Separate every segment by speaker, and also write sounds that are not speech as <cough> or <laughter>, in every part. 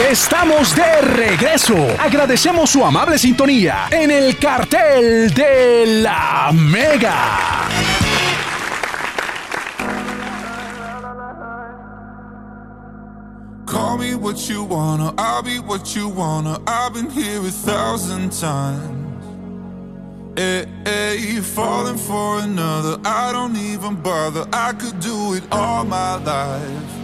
Speaker 1: Estamos de regreso. Agradecemos su amable sintonía en el cartel de la Mega.
Speaker 2: Call me what you wanna, I'll be what you wanna. I've been here a thousand times. Hey, hey, falling for another, I don't even bother. I could do it all my life.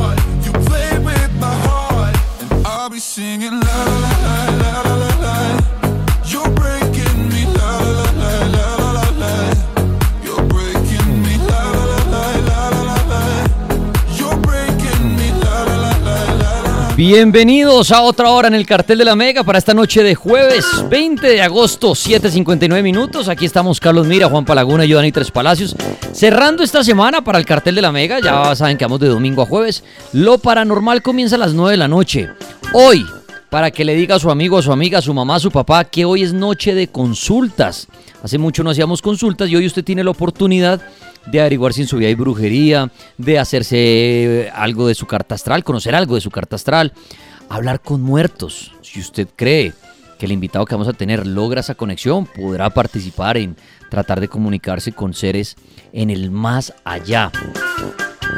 Speaker 2: singing la
Speaker 3: Bienvenidos a otra hora en el cartel de la Mega para esta noche de jueves 20 de agosto, 7.59 minutos. Aquí estamos Carlos Mira, Juan Palaguna y yo, Dani Tres Palacios. Cerrando esta semana para el cartel de la Mega, ya saben que vamos de domingo a jueves. Lo paranormal comienza a las 9 de la noche. Hoy, para que le diga a su amigo, a su amiga, a su mamá, a su papá, que hoy es noche de consultas. Hace mucho no hacíamos consultas y hoy usted tiene la oportunidad de averiguar si en su vida hay brujería, de hacerse algo de su carta astral, conocer algo de su carta astral, hablar con muertos. Si usted cree que el invitado que vamos a tener logra esa conexión, podrá participar en tratar de comunicarse con seres en el más allá.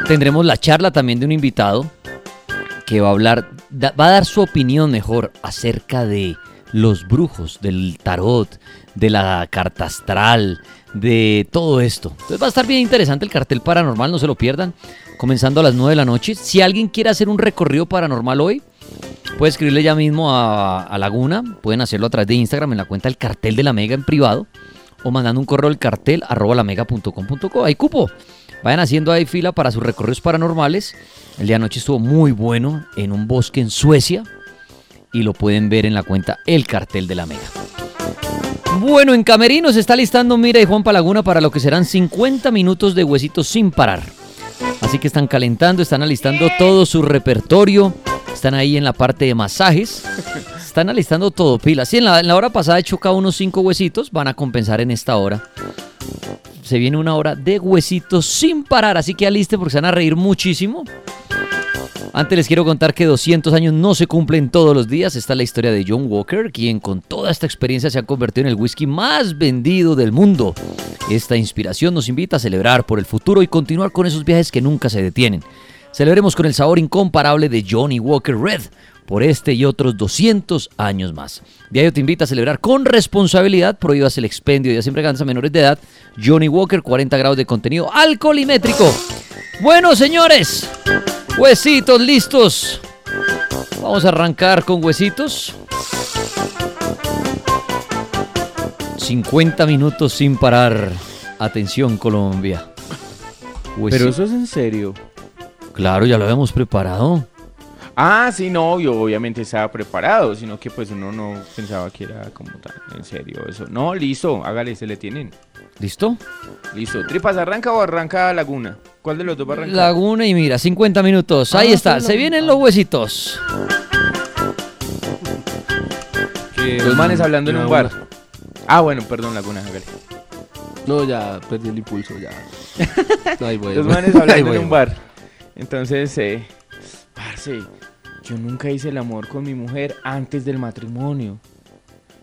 Speaker 3: Tendremos la charla también de un invitado que va a hablar, va a dar su opinión mejor acerca de los brujos, del tarot, de la carta astral, de todo esto. Entonces va a estar bien interesante el cartel paranormal, no se lo pierdan. Comenzando a las 9 de la noche. Si alguien quiere hacer un recorrido paranormal hoy, puede escribirle ya mismo a, Laguna. Pueden hacerlo a través de Instagram en la cuenta del cartel de la Mega en privado. O mandando un correo al cartel arroba lamega.com.co. Hay cupo. Vayan haciendo ahí fila para sus recorridos paranormales. El día de anoche estuvo muy bueno en un bosque en Suecia. Y lo pueden ver en la cuenta El Cartel de la Mega. Bueno, en Camerino se está listando Mira y Juan Palaguna para lo que serán 50 minutos de huesitos sin parar. Así que están calentando, están alistando todo su repertorio. Están ahí en la parte de masajes. Están alistando todo, pila. Sí, en la, hora pasada he chocado unos 5 huesitos. Van a compensar en esta hora. Se viene una hora de huesitos sin parar. Así que aliste porque se van a reír muchísimo. Antes les quiero contar que 200 años no se cumplen todos los días. Esta es la historia de John Walker, quien con toda esta experiencia se ha convertido en el whisky más vendido del mundo. Esta inspiración nos invita a celebrar por el futuro y continuar con esos viajes que nunca se detienen. Celebremos con el sabor incomparable de Johnny Walker Red por este y otros 200 años más. Diario te invita a celebrar con responsabilidad, prohíbas el expendio y siempre a menores de edad. Johnny Walker, 40 grados de contenido alcoholimétrico. Bueno, señores, huesitos listos. Vamos a arrancar con huesitos. 50 minutos sin parar. Atención, Colombia.
Speaker 4: Pero eso es en serio.
Speaker 3: Claro, ya lo habíamos preparado.
Speaker 4: Ah, sí, no, yo obviamente estaba preparado, sino que pues uno no pensaba que era como tan en serio eso. No, listo, hágale, se le tienen.
Speaker 3: ¿Listo?
Speaker 4: Listo. ¿Tripas arranca o arranca Laguna? ¿Cuál de los dos va a arrancar?
Speaker 3: Laguna y mira, 50 minutos. Ahí
Speaker 4: Ah,
Speaker 3: está, se vienen los huesitos.
Speaker 4: Los manes hablando en un bar. Ah, bueno, perdón, Laguna, hágale.
Speaker 5: No, ya perdí el impulso, ya. <laughs> Ahí voy.
Speaker 4: Los manes
Speaker 5: Ahí
Speaker 4: hablando
Speaker 5: voy,
Speaker 4: en un bar. Entonces, eh, parce, yo nunca hice el amor con mi mujer antes del matrimonio.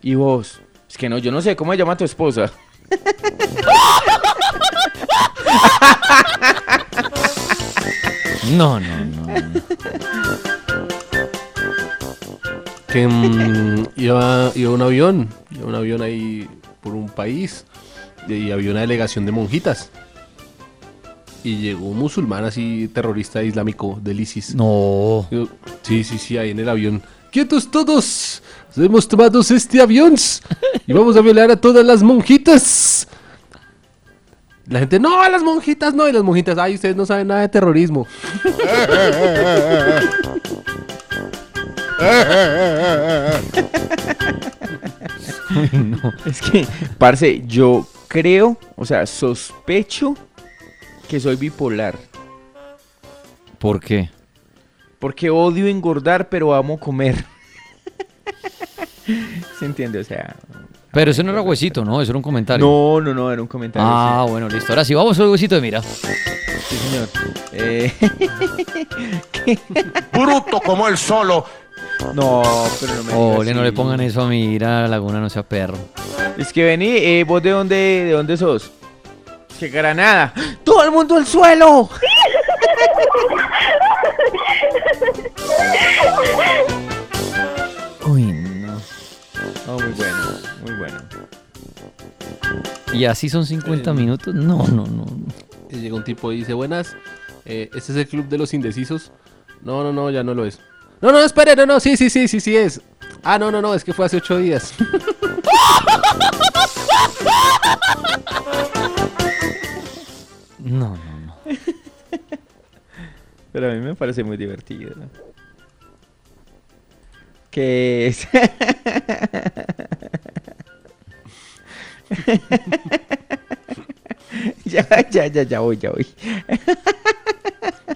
Speaker 4: ¿Y vos? Es que no, yo no sé, ¿cómo se llama tu esposa?
Speaker 3: No, no, no.
Speaker 5: Que mm, iba, iba un avión, iba un avión ahí por un país y había una delegación de monjitas. Y llegó un musulmán así terrorista islámico del ISIS.
Speaker 3: No.
Speaker 5: Yo, sí, sí, sí, ahí en el avión. ¡Quietos todos! Hemos tomado este avión y vamos a violar a todas las monjitas. La gente, no, a las monjitas no, y las monjitas, ay, ustedes no saben nada de terrorismo. <laughs>
Speaker 4: Es que, parce, yo creo, o sea, sospecho que soy bipolar.
Speaker 3: ¿Por qué?
Speaker 4: Porque odio engordar, pero amo comer. <laughs> ¿Se entiende? O sea.
Speaker 3: Pero eso no era <laughs> huesito, ¿no? Eso era un comentario.
Speaker 4: No, no, no, era un comentario.
Speaker 3: Ah, bueno, listo. Ahora sí, vamos al huesito de mira.
Speaker 4: sí, señor. Eh, <laughs>
Speaker 6: bruto como él solo.
Speaker 4: no, pero no me.
Speaker 3: Ole, no le pongan eso a mira, Laguna, no sea perro.
Speaker 4: Es que vení, eh, ¿vos de dónde, de dónde sos? Que Granada. ¡Todo el mundo al suelo!
Speaker 3: Uy, no.
Speaker 4: Oh, muy bueno, muy bueno.
Speaker 3: ¿Y así son 50 minutos? No, no, no.
Speaker 5: Llega un tipo y dice, buenas, eh, ¿este es el club de los indecisos? No, no, no, ya no lo es. No, no, espere, no, no, sí, sí, sí, sí, sí es. Ah, no, no, no, es que fue hace ocho días. <laughs>
Speaker 3: No, no, no. <laughs>
Speaker 4: Pero a mí me parece muy divertido. Que es. <laughs> ya, ya, ya, ya voy, ya voy.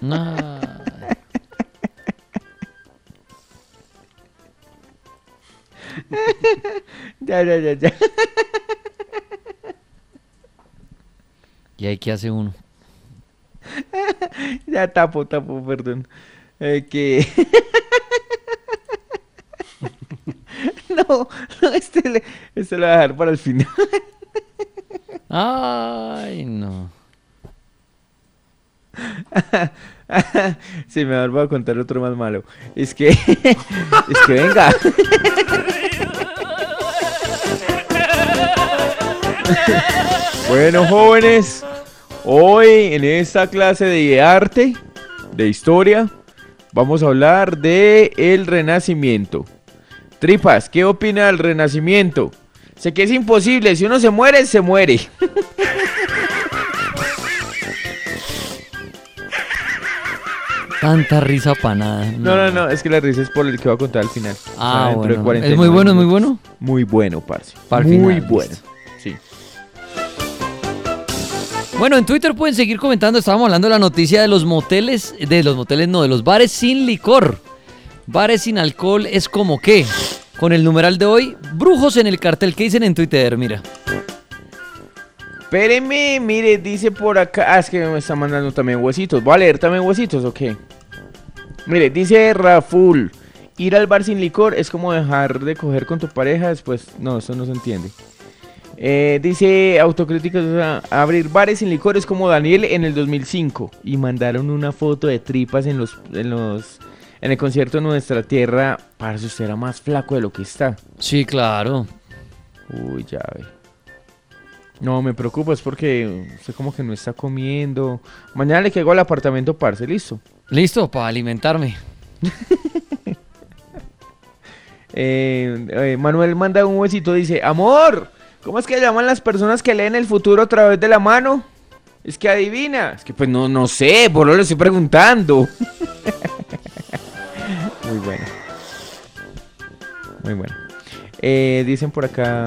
Speaker 3: No. <laughs>
Speaker 4: Ya, ya, ya, ya.
Speaker 3: ¿Y ahí qué hace uno? <laughs>
Speaker 4: Ya tapo, tapo, perdón. Eh, que. <laughs> no, no, este, le- este lo voy a dejar para el final. <laughs>
Speaker 3: Ay, no.
Speaker 4: sí, mejor voy a contar otro más malo. Es que. es que venga. bueno, jóvenes. Hoy en esta clase de arte, de historia, vamos a hablar de el renacimiento. Tripas, ¿qué opina del renacimiento? Sé que es imposible, si uno se muere, se muere. <laughs>
Speaker 3: Tanta risa para nada.
Speaker 4: No, no, no, es que la risa es por el que voy a contar al final.
Speaker 3: Ah,
Speaker 4: de
Speaker 3: bueno.
Speaker 4: 49
Speaker 3: ¿Es muy bueno, es muy bueno?
Speaker 4: Muy bueno, parce.
Speaker 3: Para el
Speaker 4: muy
Speaker 3: final,
Speaker 4: bueno.
Speaker 3: listo. Bueno, en Twitter pueden seguir comentando. Estábamos hablando de la noticia de los moteles, de los moteles no, de los bares sin licor. Bares sin alcohol es como qué. Con el numeral de hoy, brujos en el cartel. ¿Qué dicen en Twitter? Mira.
Speaker 4: Espéreme, mire, dice por acá. Ah, es que me está mandando también huesitos. ¿Voy a leer también huesitos o qué? Mire, dice Raful. Ir al bar sin licor es como dejar de coger con tu pareja después. No, eso no se entiende. Eh, dice sea, abrir bares sin licor es como Daniel en el 2005 y mandaron una foto de tripas en los en los en el concierto de Nuestra Tierra para si usted era más flaco de lo que está.
Speaker 3: Sí, claro.
Speaker 4: Uy, ya ve. No, me preocupa, es porque usted como que no está comiendo. Mañana le caigo al apartamento, parce, listo.
Speaker 3: Listo, para alimentarme. <laughs>
Speaker 4: Eh, eh, Manuel manda un huesito, dice, amor, ¿cómo es que llaman las personas que leen el futuro a través de la mano? Es que adivina. Es que pues no, no sé, por lo le estoy preguntando. <laughs> Muy bueno. Muy bueno. Eh, dicen por acá...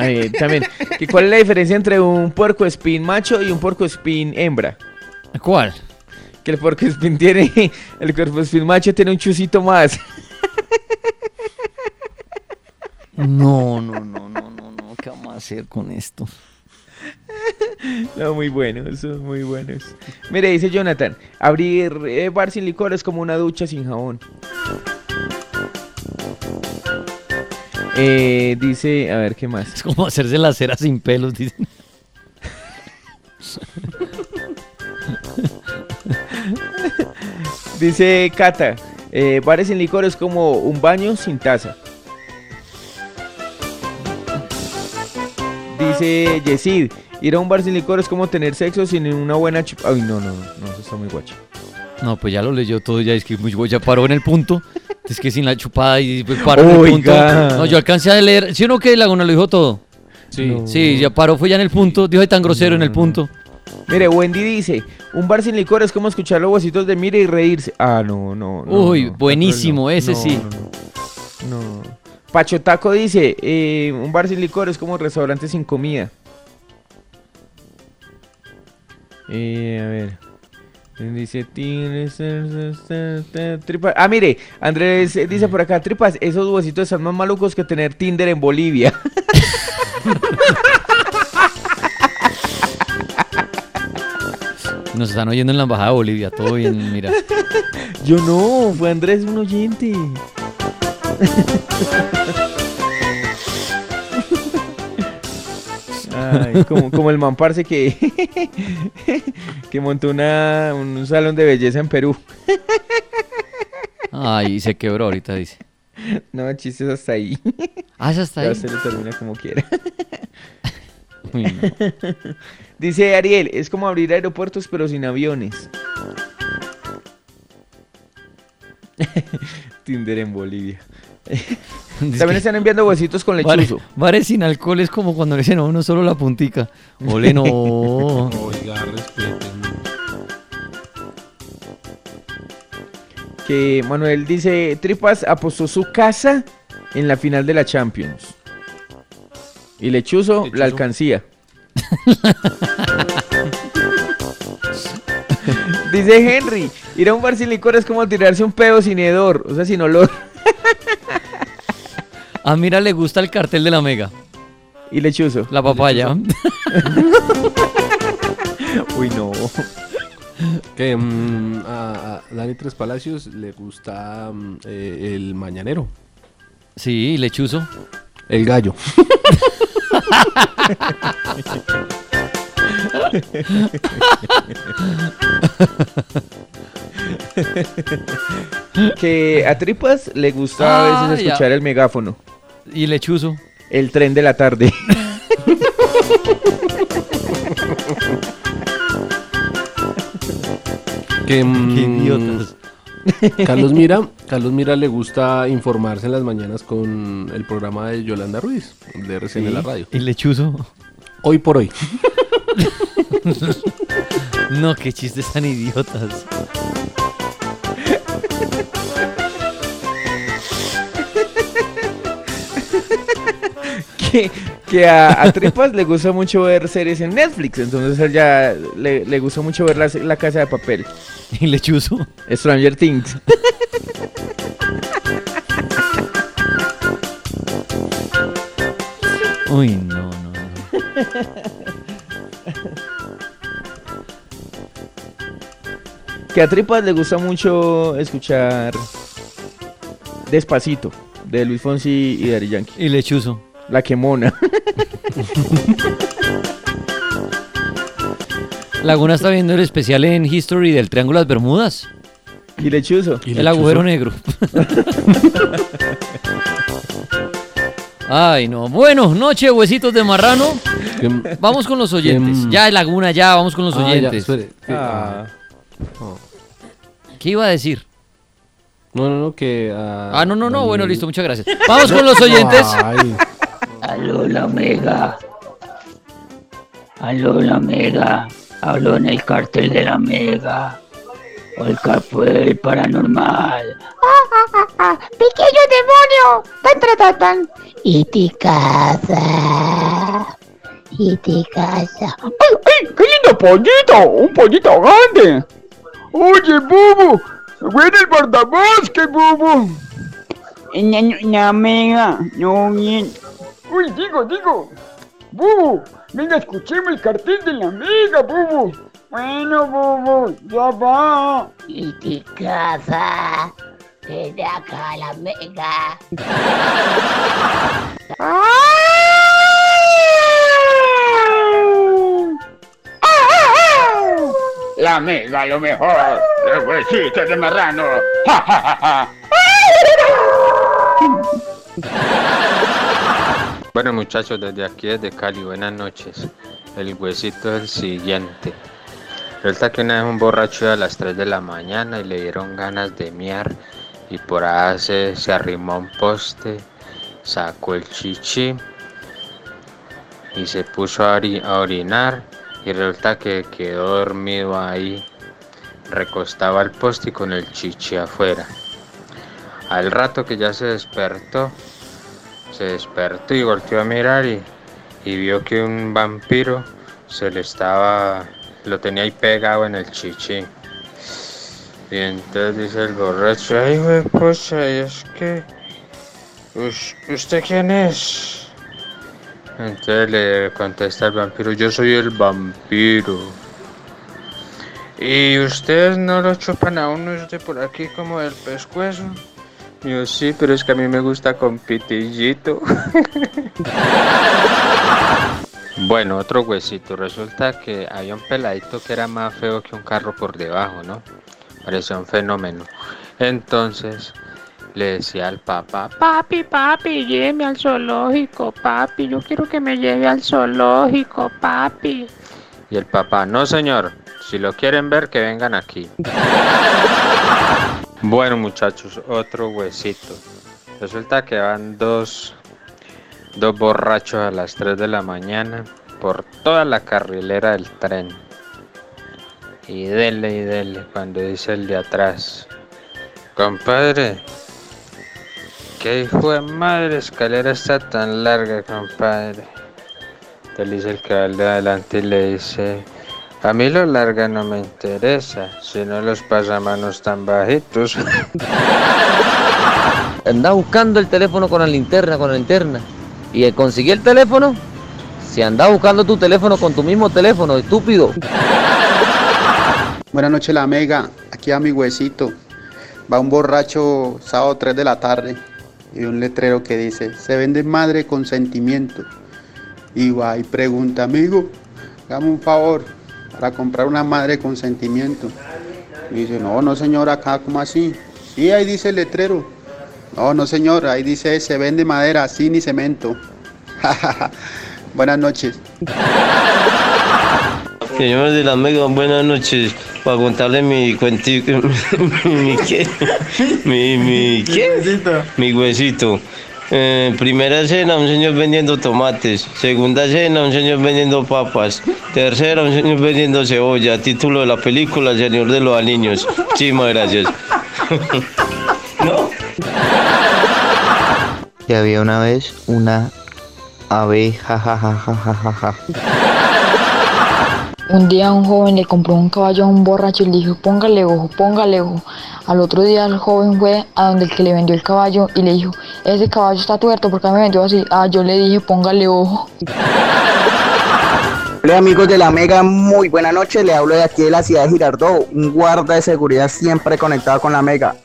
Speaker 4: eh, también, que ¿cuál es la diferencia entre un puerco espín macho y un puerco espín hembra?
Speaker 3: ¿Cuál?
Speaker 4: Que el puerco espín tiene, el puerco espín macho tiene un chusito más.
Speaker 3: No, no, no, no, no, no. ¿Qué vamos a hacer con esto? <laughs>
Speaker 4: No, muy buenos, son muy buenos. Mire, dice Jonathan, abrir eh, bar sin licor es como una ducha sin jabón. Eh, dice, a ver, ¿qué más?
Speaker 3: Es como hacerse la cera sin pelos, dicen. <laughs>
Speaker 4: Dice Cata, eh, bares sin licor es como un baño sin taza. Dice Yesid, ir a un bar sin licor es como tener sexo sin una buena chup... Ay, no, no, no, no, eso está muy guacho.
Speaker 3: No, pues ya lo leyó todo, ya es que muy- ya paró en el punto. Es que sin la chupada y pues paró en el punto. No, yo alcancé a leer. ¿Sí o no que Laguna lo dijo todo?
Speaker 5: Sí.
Speaker 4: No.
Speaker 3: Sí, ya paró, fue ya en el punto. Dijo "Ay, tan grosero en el punto.
Speaker 4: Mire, Wendy dice, un bar sin licor es como escuchar los huesitos de mire y reírse. Ah, no, no. no,
Speaker 3: Uy,
Speaker 4: no,
Speaker 3: buenísimo,
Speaker 4: no,
Speaker 3: ese
Speaker 4: no,
Speaker 3: sí.
Speaker 4: No, no, no. Pacho Taco dice, eh, un bar sin licor es como restaurante sin comida. Eh, a ver. Dice, "Tienes, eh, eh, eh, tripas". Ah, mire, Andrés dice por acá, tripas, esos huesitos están más malucos que tener Tinder en Bolivia. <laughs>
Speaker 3: Nos están oyendo en la embajada de Bolivia. Todo bien, mira.
Speaker 4: Yo no, fue Andrés un oyente. Ay, como, como el man parce que, <laughs> que montó una, un salón de belleza en Perú.
Speaker 3: Ay, se quebró ahorita, dice.
Speaker 4: No, chistes hasta ahí.
Speaker 3: Ah, esa está
Speaker 4: Ya
Speaker 3: ahí.
Speaker 4: se lo termina como quiera. <laughs>
Speaker 3: Uy, no.
Speaker 4: Dice Ariel, es como abrir aeropuertos pero sin aviones. <laughs> Tinder en Bolivia. <laughs> También están enviando huesitos con
Speaker 3: bares,
Speaker 4: lechuzo.
Speaker 3: bares sin alcohol es como cuando le dicen a uno solo la puntica. Ole, no.
Speaker 5: Oiga, respeten.
Speaker 4: que Manuel dice, Tripas apostó su casa en la final de la Champions. Y Lechuzo,
Speaker 5: Lechuzo.
Speaker 4: la alcancía. <laughs> dice Henry, ir a un bar sin licor es como tirarse un pedo sin hedor, o sea, sin olor. <laughs> <laughs>
Speaker 3: A Mira le gusta el cartel de la Mega.
Speaker 4: Y Lechuzo.
Speaker 3: La papaya. <laughs>
Speaker 4: Uy, no.
Speaker 5: Que mm, a, a Dani Tres Palacios le gusta mm, eh, el mañanero.
Speaker 3: Sí, lechuzo.
Speaker 5: El gallo. <laughs>
Speaker 4: Que a Tripas le gusta a
Speaker 3: Ah,
Speaker 4: veces
Speaker 3: ya.
Speaker 4: escuchar el megáfono.
Speaker 3: Y lechuzo.
Speaker 4: El tren de la tarde. <laughs>
Speaker 5: Que, mm,
Speaker 3: Qué idiotas.
Speaker 5: Carlos Mira, Carlos Mira le gusta informarse en las mañanas con el programa de Yolanda Ruiz, de RCN
Speaker 4: Sí.
Speaker 5: la radio.
Speaker 3: Y lechuzo.
Speaker 5: Hoy por hoy. <laughs>
Speaker 3: No, qué chistes tan idiotas.
Speaker 4: Que, que a, a Tripas le gusta mucho ver series en Netflix, entonces él ya le, le gusta mucho ver la, la casa de papel. <laughs>
Speaker 3: Y lechuzo.
Speaker 4: Stranger Things. <laughs>
Speaker 3: Uy, no, no.
Speaker 4: Que a Tripas le gusta mucho escuchar Despacito, de Luis Fonsi y Daddy Yankee.
Speaker 3: Y lechuzo.
Speaker 4: La que mona.
Speaker 3: Laguna está viendo el especial en History del Triángulo de las Bermudas.
Speaker 4: y Lechuzo.
Speaker 5: Y
Speaker 3: el
Speaker 5: lechuzo.
Speaker 3: agujero negro. <laughs> Ay, no. Bueno, noche huesitos de marrano. Vamos con los oyentes. Ya, Laguna, ya, vamos con los
Speaker 5: Ah, ya,
Speaker 3: oyentes.
Speaker 5: espere, que-
Speaker 4: Ah,
Speaker 3: ¿Qué iba a decir?
Speaker 5: No, no, no, que...
Speaker 3: Ah, no, no, no. Bueno, listo, muchas gracias. Vamos con los <laughs> oyentes.
Speaker 5: Ay,
Speaker 7: Aló, la mega. Aló, la mega. Hablo en el cartel de la mega. O el capo del paranormal. ¡Pequeño demonio! ¡Tan, tan, tan, tan! Y te casa. Y te casa.
Speaker 8: ¡Ay, ay! ¡Qué lindo pollito! ¡Un pollito grande! Oye, Bubu, ven el guardabosque, Bubu. La mega, no bien. Uy, digo, digo. Bubu, venga, escuchemos el cartel de la mega, Bubu. Bueno, Bubu, ya va.
Speaker 7: Y te casa. Ven acá, la mega.
Speaker 8: La mega, lo mejor. El huesito de marrano. ¡Ja, ja, ja, ja!
Speaker 9: Bueno muchachos, desde aquí, desde Cali, buenas noches. El huesito es el siguiente. Resulta que una vez un borracho a las 3 de la mañana y le dieron ganas de miar y por ahí se, arrimó a un poste, sacó el chichi y se puso a, ori- a orinar y resulta que quedó dormido ahí, recostado al poste y con el chichi afuera. Al rato que ya se despertó, se despertó y volteó a mirar y, y vio que un vampiro se le estaba, lo tenía ahí pegado en el chichi. Y entonces dice el borracho, ay, güey, pucha, y es que, "Us- ¿usted quién es? Entonces le contesta el vampiro, yo soy el vampiro. ¿Y ustedes no lo chupan a uno de por aquí como del pescuezo? Yo sí, pero es que a mí me gusta con pitillito. <laughs> bueno, otro huesito. Resulta que había un peladito que era más feo que un carro por debajo, ¿no? Parecía un fenómeno. Entonces le decía al papá,
Speaker 10: Papi, papi, lléveme al zoológico, papi. Yo quiero que me lleve al zoológico, papi.
Speaker 9: y el papá, no señor, si lo quieren ver, que vengan aquí. <laughs> Bueno muchachos, otro huesito. Resulta que van dos, dos borrachos a las 3 de la mañana por toda la carrilera del tren. Y dele y dele cuando dice el de atrás. Compadre, qué hijo de madre escalera está tan larga, compadre. Le dice el que va al de adelante y le dice, a mí lo larga no me interesa, sino los pasamanos tan bajitos. <laughs>
Speaker 11: Anda buscando el teléfono con la linterna, con la linterna. Y el conseguir el teléfono, si anda buscando tu teléfono con tu mismo teléfono, estúpido.
Speaker 12: Buenas noches, la mega. Aquí a mi huesito. Va un borracho sábado 3 de la tarde y un letrero que dice: Se vende madre con sentimiento. Y va y pregunta, amigo, dame un favor para comprar una madre con sentimiento. Y dice: No, no, señor, acá, ¿cómo así? Sí, ahí dice el letrero. No, no, señor, ahí dice: Se vende madera, sin ni cemento. Buenas noches.
Speaker 13: Señores de la Mega, buenas noches. Para contarle mi cuentico, mi, qué, mi, mi, ¿qué? Mi huesito. Eh, primera cena, un señor vendiendo tomates. Segunda cena, un señor vendiendo papas. Tercera, un señor vendiendo cebolla. Título de la película, El Señor de los Anillos. Muchísimas gracias. <laughs>
Speaker 14: Que había una vez una abeja, ja,
Speaker 15: Un día un joven le compró un caballo a un borracho y le dijo, póngale ojo, póngale ojo. Al otro día el joven fue a donde el que le vendió el caballo y le dijo, ese caballo está tuerto, porque me vendió así? Ah, yo le dije, póngale ojo.
Speaker 16: Hola amigos de la Mega, muy buena noche. Le hablo de aquí de la ciudad de Girardot, un guarda de seguridad siempre conectado con la Mega.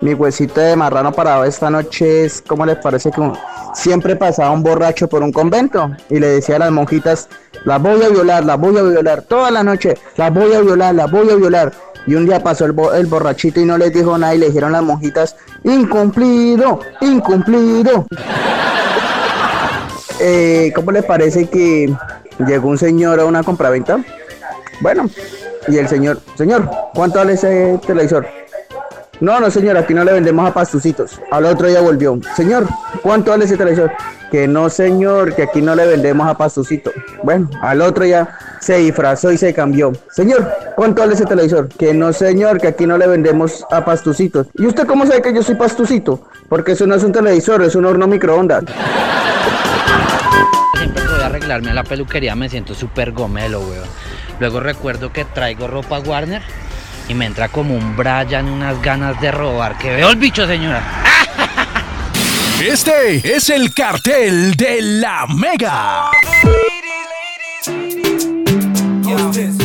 Speaker 16: Mi huesito de marrano parado esta noche es, ¿cómo les parece que siempre pasaba un borracho por un convento y le decía a las monjitas, las voy a violar, las voy a violar, toda la noche, las voy a violar, las voy a violar. Y un día pasó el, borrachito y no les dijo nada y le dijeron las monjitas, incumplido, incumplido. <laughs> Eh, ¿Cómo les parece que llegó un señor a una compraventa? Bueno, y el señor, señor, ¿cuánto vale ese televisor? No, no, señor, aquí no le vendemos a pastucitos. Al otro día volvió. Señor, ¿cuánto vale ese televisor? Que no, señor, que aquí no le vendemos a pastucito. Bueno, al otro día se disfrazó y se cambió. Señor, ¿cuánto vale ese televisor? Que no, señor, que aquí no le vendemos a pastucitos. ¿Y usted cómo sabe que yo soy pastucito? Porque eso no es un televisor, es un horno microondas.
Speaker 17: Siempre que voy a arreglarme a la peluquería me siento súper gomelo, weón. Luego recuerdo que traigo ropa Warner y me entra como un Brian unas ganas de robar. Que veo el bicho, señora. <laughs>
Speaker 1: Este es el cartel de la Mega.
Speaker 18: Ladies, ladies.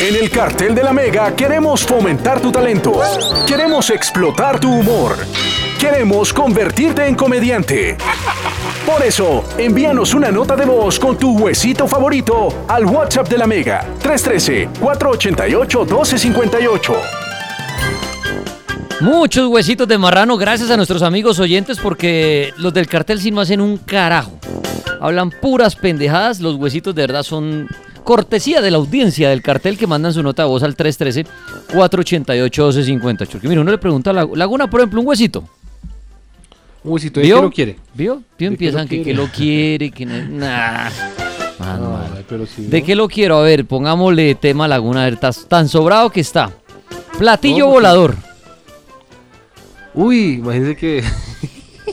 Speaker 1: En el cartel de la Mega queremos fomentar tu talento. Queremos explotar tu humor. Queremos convertirte en comediante. Por eso, envíanos una nota de voz con tu huesito favorito al WhatsApp de la Mega 313-488-1258.
Speaker 3: Muchos huesitos de marrano, gracias a nuestros amigos oyentes, porque los del cartel sí no hacen un carajo. Hablan puras pendejadas, los huesitos de verdad son cortesía de la audiencia del cartel que mandan su nota voz al 313-488-1250. Porque mire, uno le pregunta a la Laguna, por ejemplo, un huesito.
Speaker 5: Un huesito, ¿de qué lo quiere?
Speaker 3: ¿Vio? ¿Vio? Empiezan que, que, lo quiere, que no, <laughs>
Speaker 5: sí,
Speaker 3: ¿De qué lo quiero? A ver, pongámosle tema Laguna. A ver, tan sobrado que está. Platillo volador.
Speaker 5: Uy, imagínense que,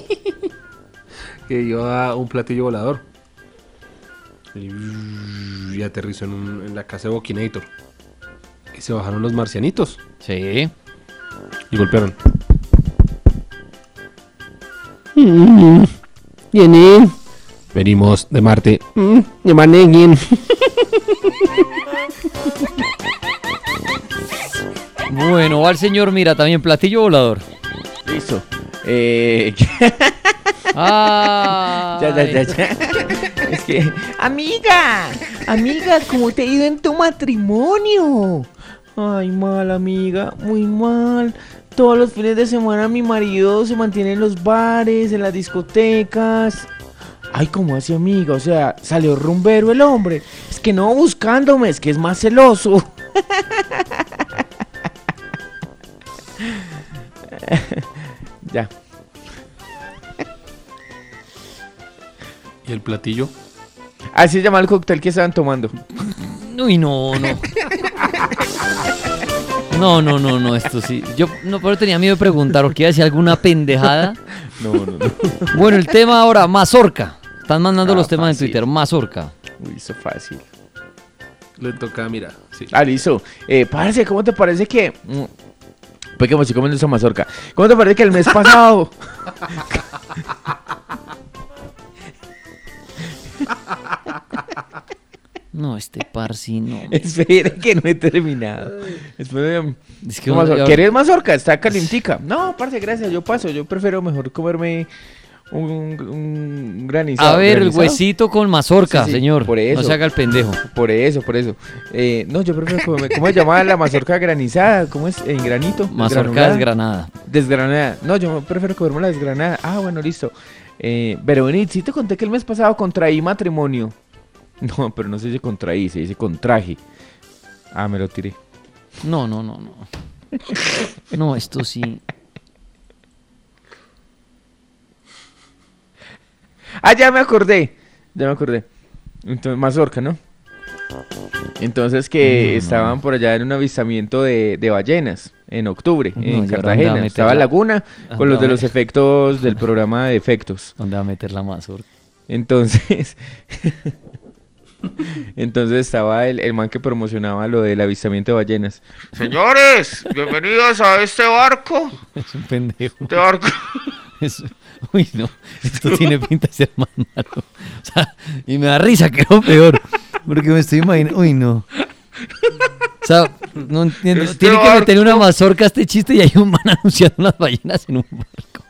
Speaker 5: <laughs> que yo a un platillo volador. Y, y aterrizó en, un- en la casa de Bokinator. Y se bajaron los marcianitos.
Speaker 3: Sí.
Speaker 5: Y golpearon.
Speaker 8: Viene.
Speaker 5: Venimos de Marte.
Speaker 8: De Manegin.
Speaker 3: Bueno, va el señor, mira, también platillo volador.
Speaker 4: Listo. Eh, <laughs>
Speaker 3: Ah.
Speaker 4: ya, ya, ya, ya. Es que, amiga, amiga, ¿cómo te ha ido en tu matrimonio? Ay, mal, amiga, muy mal. Todos los fines de semana mi marido se mantiene en los bares, en las discotecas. Ay, ¿cómo así, amiga? O sea, salió rumbero el hombre. Es que no buscándome, es que es más celoso. <laughs> ya.
Speaker 5: ¿Y el platillo?
Speaker 4: Así se llama el cóctel que estaban tomando.
Speaker 3: Uy, no, no. No, no, no, no, esto sí. Yo no, pero tenía miedo de preguntar o que iba a decir alguna pendejada.
Speaker 4: No, no, no.
Speaker 3: Bueno, el tema ahora, mazorca. Están mandando
Speaker 4: Ah,
Speaker 3: los temas en. Twitter, mazorca.
Speaker 4: Uy, eso fácil.
Speaker 5: Le toca, mira. Sí.
Speaker 4: Ah, listo. Eh, parce, ¿cómo te parece que... Que me estoy comiendo esa mazorca. ¿Cómo te parece que el mes pasado... <laughs>
Speaker 3: No, este parsi no.
Speaker 4: Espere que no he terminado. Espere.
Speaker 3: Es que
Speaker 4: ¿Cómo
Speaker 3: uno-
Speaker 4: mazorca? ¿Quieres mazorca? Está calientica. No, parce, gracias. Yo paso. Yo prefiero mejor comerme un, un granizado.
Speaker 3: A ver, el
Speaker 4: ¿Granizado?
Speaker 3: huesito con mazorca,
Speaker 4: Sí, sí,
Speaker 3: señor.
Speaker 4: Por eso.
Speaker 3: No se haga el pendejo.
Speaker 4: Por eso, por eso. Eh, no, yo prefiero comerme... ¿Cómo se llama la mazorca granizada? ¿Cómo es? ¿En granito?
Speaker 3: Mazorca desgranada.
Speaker 4: Desgranada. No, yo prefiero comerme la desgranada. Ah, bueno, listo. Eh, pero Benit, sí te conté que el mes pasado contraí matrimonio. No, pero no se dice contraí, se dice contraje. Ah, me lo tiré.
Speaker 3: No, no, no, no. No, esto sí.
Speaker 4: Ah, ya me acordé. Ya me acordé. Entonces, Mazorca, ¿no? Entonces que estaban por allá en un avistamiento de, de ballenas en octubre,
Speaker 3: No,
Speaker 4: en
Speaker 3: ¿y ahora dónde va a
Speaker 4: Cartagena. Estaba
Speaker 3: la-
Speaker 4: Laguna
Speaker 3: ¿Dónde
Speaker 4: con los de los efectos del <laughs> programa de efectos.
Speaker 3: ¿Dónde va a meter la mazorca?
Speaker 4: Entonces, <laughs> entonces estaba el, el man que promocionaba lo del avistamiento de ballenas.
Speaker 6: Señores, bienvenidos a este barco. <laughs>
Speaker 3: Es un pendejo.
Speaker 6: Este barco.
Speaker 3: Es- <laughs> Uy, no. Esto tiene pinta de ser más malo. O sea, y me da risa, que es lo peor. Porque me estoy imaginando. Uy, no. O sea, no entiendo.
Speaker 6: Este
Speaker 3: Tiene que
Speaker 6: barco-
Speaker 3: una mazorca a este chiste y hay un man <laughs> anunciando unas ballenas en un barco.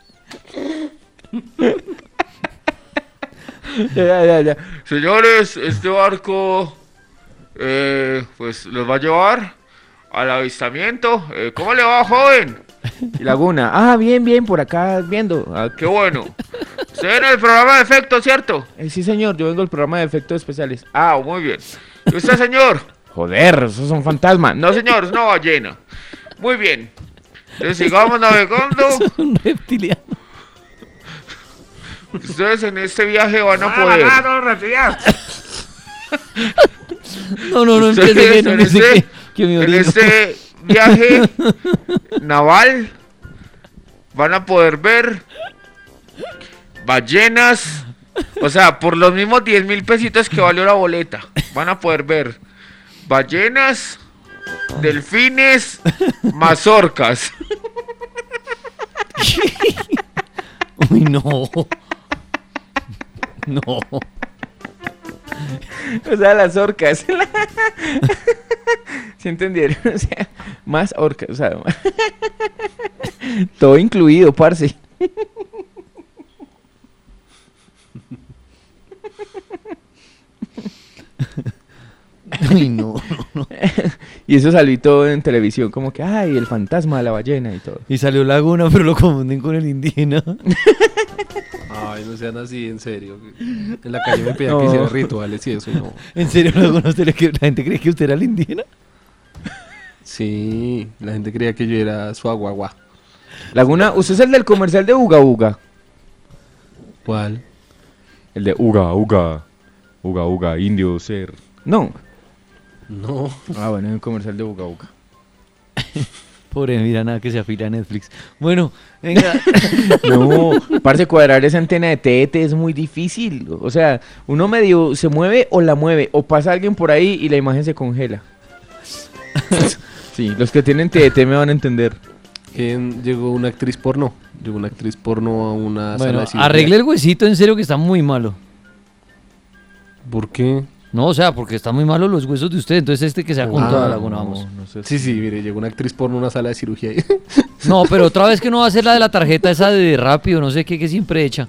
Speaker 4: Ya, ya, ya.
Speaker 6: Señores, este barco eh, pues los va a llevar al avistamiento. Eh, ¿Cómo le va, joven?
Speaker 4: Y Laguna. Ah, bien, bien, por acá viendo. Ah,
Speaker 6: Qué bueno. Usted en el programa de efectos, ¿cierto?
Speaker 4: eh, sí, señor, yo vengo al programa de efectos especiales.
Speaker 6: Ah, muy bien. ¿Y usted, señor?
Speaker 4: Joder, esos son fantasmas.
Speaker 6: No, señor, es una ballena. Muy bien. Entonces sigamos navegando. <laughs>
Speaker 3: Es un reptiliano.
Speaker 6: Ustedes en este viaje van a
Speaker 18: Ah,
Speaker 6: poder.
Speaker 18: ah, no.
Speaker 3: No, no, no
Speaker 6: Ustedes
Speaker 3: que no
Speaker 6: en este-
Speaker 3: que, que me
Speaker 6: en este viaje naval van a poder ver ballenas. O sea, por los mismos 10 mil pesitos que valió la boleta, van a poder ver ballenas, delfines, mazorcas. <laughs>
Speaker 3: Uy, no. No. <laughs>
Speaker 4: O sea, las orcas. <laughs> ¿Se entendieron? O sea, más orcas. O sea, <laughs> todo incluido, parce.
Speaker 3: Uy, no, no, no.
Speaker 4: Y eso salió todo en televisión, como que, ay, el fantasma de la ballena y todo.
Speaker 3: Y salió Laguna, pero lo confunden con el indígena.
Speaker 5: Ay, no sean así, en serio. En la calle me pedían
Speaker 4: No.
Speaker 5: que hiciera rituales y eso, no.
Speaker 3: ¿En serio, le cree- la gente cree que usted era el indígena?
Speaker 5: Sí, la gente creía que yo era su aguagua.
Speaker 4: Laguna, usted es el del comercial de Uga Uga.
Speaker 5: ¿Cuál?
Speaker 19: El de Uga, Uga. Uga, Uga, indio ser.
Speaker 4: No.
Speaker 5: No.
Speaker 4: Ah, bueno, es un comercial de Buga Buga. <laughs>
Speaker 3: Pobre, mira nada que se afila a Netflix. Bueno, venga. <laughs>
Speaker 4: No, parce, cuadrar esa antena de TET es muy difícil. O sea, uno medio se mueve o la mueve, o pasa alguien por ahí y la imagen se congela. <laughs> Sí, los que tienen TET me van a entender.
Speaker 5: ¿Quién llegó una actriz porno? Llegó una actriz porno a una sala
Speaker 3: Bueno,
Speaker 5: de cirugía.
Speaker 3: arregle el huesito en serio que está muy malo.
Speaker 5: ¿Por qué?
Speaker 3: No, o sea, porque están muy malos los huesos de usted. Entonces este que sea con
Speaker 5: Ah,
Speaker 3: toda la laguna, vamos.
Speaker 5: Sí, sí, mire, llegó una actriz porno a una sala de cirugía.
Speaker 3: No, <laughs> pero otra vez que no va a ser la de la tarjeta esa de rápido, no sé qué, que siempre echa.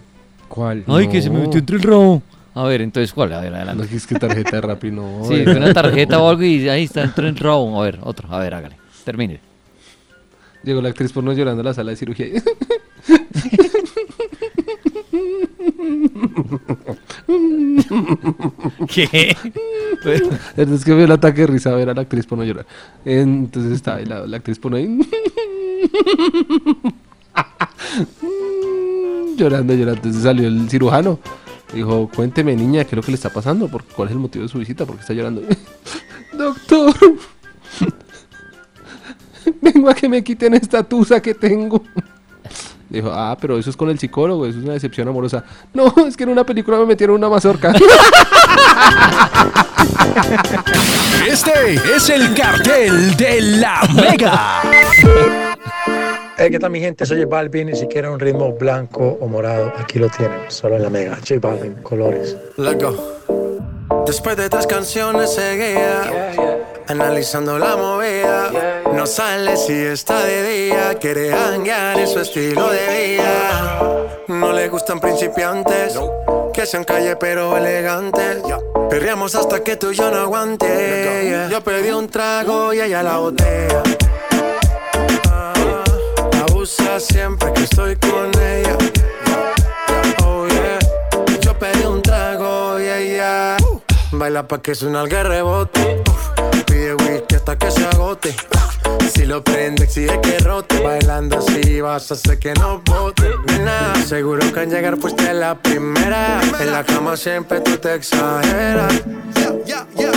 Speaker 19: ¿Cuál?
Speaker 3: Ay, que se me metió entre el rabo. A ver, entonces, ¿cuál? A ver, adelante.
Speaker 5: No, es que tarjeta de Rappi no.
Speaker 3: Sí, fue una tarjeta o algo y ahí está entre el rabo. A ver, otro. A ver, hágale. Termine.
Speaker 5: Llegó la actriz porno llorando a la sala de cirugía. <laughs> <laughs>
Speaker 3: ¿Qué?
Speaker 5: Es que vio el ataque de risa ver a la actriz porno llorar. Entonces está ahí la, actriz porno ahí. <laughs> llorando, llorando. Entonces salió el cirujano. Dijo, cuénteme niña, ¿qué es lo que le está pasando? ¿Por- ¿Cuál es el motivo de su visita? ¿Por qué está llorando? <laughs> Doctor, vengo a que me quiten esta tusa que tengo. Dijo, ah, pero eso es con el psicólogo, eso es una decepción amorosa. No, <laughs> es que en una película me metieron una mazorca. <laughs>
Speaker 1: Este es el cartel de la Mega.
Speaker 20: Hey, ¿qué tal mi gente? Soy J Balvin y si quieren un ritmo blanco o morado, aquí lo tienen, solo en la Mega. J Balvin, colores.
Speaker 21: Let's go. Después de tres canciones seguidas, analizando la movida, no sale si está de día, quiere hanguear en su estilo de vida. No le gustan principiantes, que sean calle pero elegantes. Perreamos hasta que tú y yo no aguante. yeah. Yo pedí un trago y ella la botella. Ah, Abusa siempre que estoy con ella. Oh yeah. Yo pedí un trago y ella baila pa' que suena el rebote. Pide whisky hasta que se agote. Si lo prende, exige que rote. Bailando así vas a hacer que no bote. Nena, seguro que al llegar fuiste la primera. En la cama siempre tú te exageras. Yo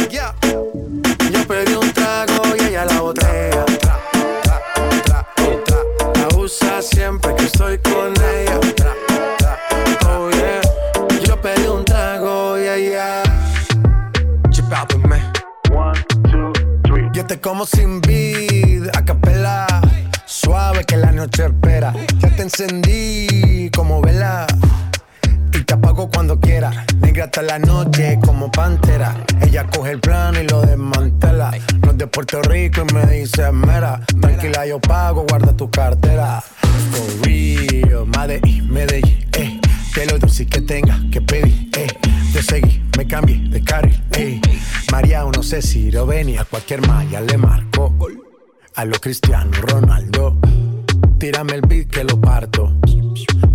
Speaker 21: Como sin vid, a capela. Suave que la noche espera. Ya te encendí como vela. Y te apago cuando quiera. Negra hasta la noche como pantera. Ella coge el plano y lo desmantela. No es de Puerto Rico y me dice mera. Tranquila, yo pago, guarda tu cartera. For real, Madrid, Medellín, Que lo dulce que tenga que pedir, eh. Te seguí, me cambié de carril, eh. María, no sé si lo venía, cualquier malla le marco. A lo Cristiano Ronaldo. Tírame el beat que lo parto.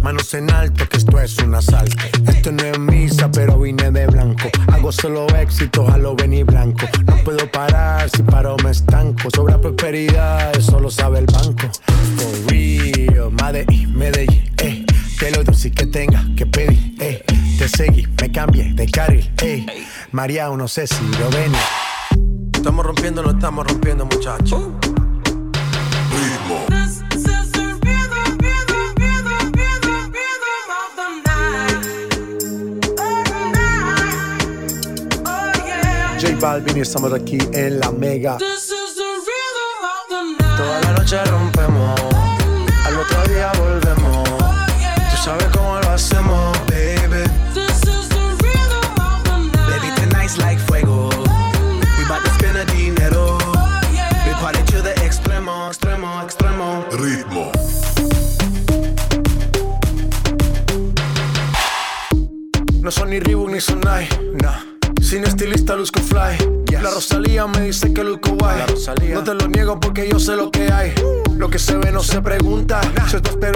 Speaker 21: Manos en alto, que esto es un asalto. Esto no es misa, pero vine de blanco. Hago solo éxito, a lo venir blanco. No puedo parar, si paro me estanco. Sobra prosperidad, eso lo sabe el banco. For real, Madrid, Medellín, eh. Que lo dulce que tenga que pedir, eh. Te seguí, me cambié de carril, eh. María, no sé si lo venía. Estamos rompiendo, no estamos rompiendo, muchachos. J Balvin y estamos aquí en la Mega. Toda la noche rompemos, al otro día volvemos. Sabes cómo lo hacemos, baby. Baby, tonight's like fuego. We bout to spend a dinero. We party to the extremo, extremo, extremo.
Speaker 2: Ritmo.
Speaker 20: No son ni Reebok ni Sonai, nah. Sin estilista luzco fly. La Rosalía me dice que luzco guay. No te lo niego porque yo sé lo que hay. Lo que se ve no se pregunta. Yo te espero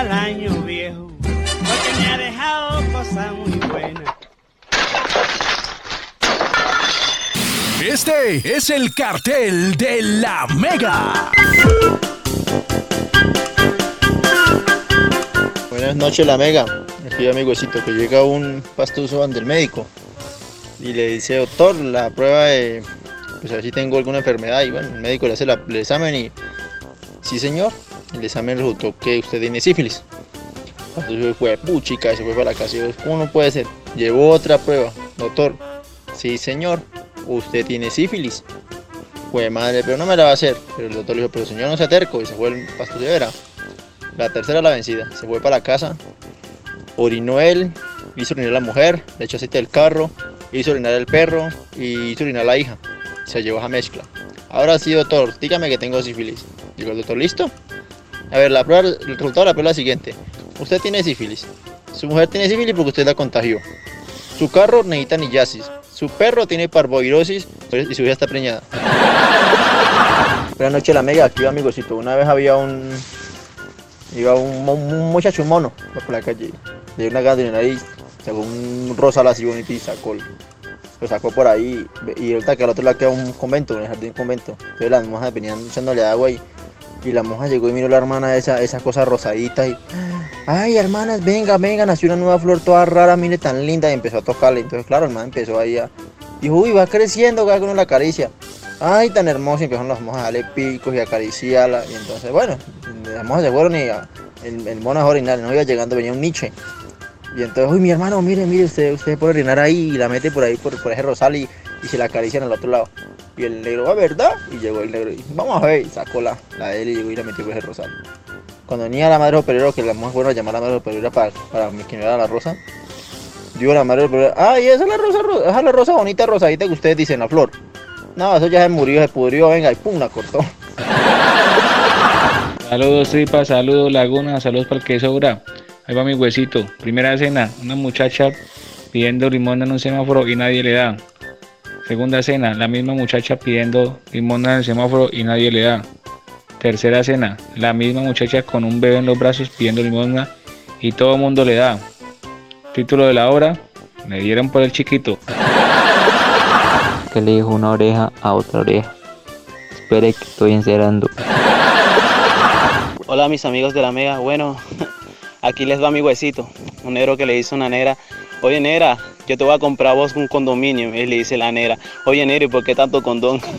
Speaker 22: al año viejo, porque me ha dejado cosas muy buenas.
Speaker 1: Este es el cartel de la Mega.
Speaker 23: Buenas noches, la Mega. Aquí mi huesito que llega un pastuso ante el médico y le dice, doctor, la prueba de, pues a ver si tengo alguna enfermedad. Y bueno, el médico le hace la- el examen y, sí señor, el examen resultó que usted tiene sífilis. Entonces fue puchica, se fue para la casa y dijo, ¿cómo no puede ser? Llevó otra prueba, doctor, sí señor, usted tiene sífilis. Fue madre, pero no me la va a hacer. Pero el doctor le dijo, pero señor no se terco y se fue el pastuso de vera. La tercera la vencida. Se fue para la casa, orinó él, hizo orinar a la mujer, le echó aceite del carro, hizo orinar el perro y hizo orinar a la hija. Se llevó esa mezcla. Ahora sí, doctor, dígame que tengo sífilis. Digo el doctor, ¿listo? A ver, la prueba, el resultado de la prueba es la siguiente. Usted tiene sífilis. Su mujer tiene sífilis porque usted la contagió. Su carro necesita nillasis. Su perro tiene parvovirosis y su hija está preñada. Buenas noches, la mega. Aquí, amigosito. Una vez había un, Iba un, un muchacho, un mono, por la calle, le dio una gana de y sacó un rosal así bonito y sacó, lo sacó por ahí. Y ahorita que al otro lado queda un convento, un jardín convento. Entonces las monjas venían echándole agua y, y la monja llegó y miró a la hermana esa, esa cosa rosadita y, ay hermanas, venga, venga, nació una nueva flor toda rara, mire tan linda y empezó a tocarle. Entonces claro, el man empezó ahí a, dijo, uy, va creciendo, cada uno la acaricia. Ay, tan hermoso, y empezaron las monjas a darle picos y acariciarla. Y entonces, bueno, las monjas se fueron y el, el mono a orinar, no iba llegando, venía un Nietzsche. Y entonces, uy, mi hermano, mire, mire, usted, usted puede orinar ahí y la mete por ahí, por, por ese rosal y, y se la acarician al otro lado. Y el negro, ¿va verdad? Y llegó el negro y vamos a ver, y sacó la, la de él y llegó y la metió por ese rosal. Cuando venía la madre superior, que las monjas fueron a llamar a la madre superior para, para que me la rosa, digo la madre superior, ay, esa es la rosa, ro- esa es la rosa bonita, rosadita que ustedes dicen, la flor. No, eso ya se murió, se pudrió, venga, y pum, la cortó. <laughs>
Speaker 24: Saludos tripas, saludos laguna, saludos para el que sobra. Ahí va mi huesito. Primera cena, una muchacha pidiendo limón en un semáforo y nadie le da. Segunda cena, la misma muchacha pidiendo limón en el semáforo y nadie le da. Tercera cena, la misma muchacha con un bebé en los brazos pidiendo limosna y todo el mundo le da. Título de la obra, le dieron por el chiquito.
Speaker 14: que le dijo una oreja a otra oreja. Espere que estoy encerrando.
Speaker 25: Hola mis amigos de la Mega, bueno, <laughs> aquí les va mi huesito, un negro que le a una negra, oye negra, yo te voy a comprar vos un condominio, y le dice la negra, oye negra, ¿y por qué tanto condón? <laughs>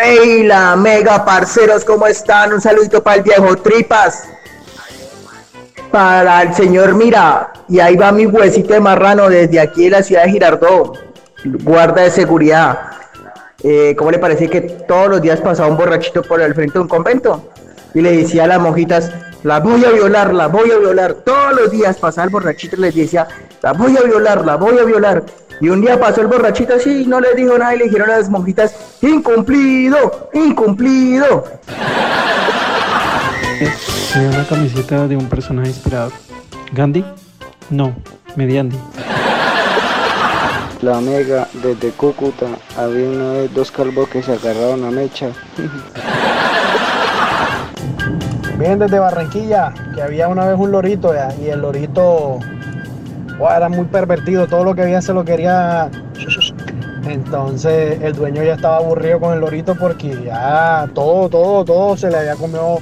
Speaker 16: ¡Hey, la mega parceros! ¿Cómo están? Un saludito para el viejo Tripas. Para el señor Mira. Y ahí va mi huesito de marrano desde aquí de la ciudad de Girardot. Guarda de seguridad. Eh, ¿Cómo le parece que todos los días pasaba un borrachito por el frente de un convento? Y le decía a las monjitas, la voy a violar, la voy a violar. Todos los días pasaba el borrachito y les decía, la voy a violar, la voy a violar. Y un día pasó el borrachito así y no le dijo nada y le dijeron a las monjitas, incumplido, incumplido.
Speaker 26: Tenía una camiseta de un personaje inspirador. ¿Gandhi? No, Mediandi.
Speaker 27: La Mega, desde Cúcuta, había una vez dos calvos que se agarraron a mecha.
Speaker 28: Bien desde Barranquilla, que había una vez un lorito y el lorito era muy pervertido, todo lo que veía se lo quería. Entonces el dueño ya estaba aburrido con el lorito porque ya todo, todo, todo se le había comido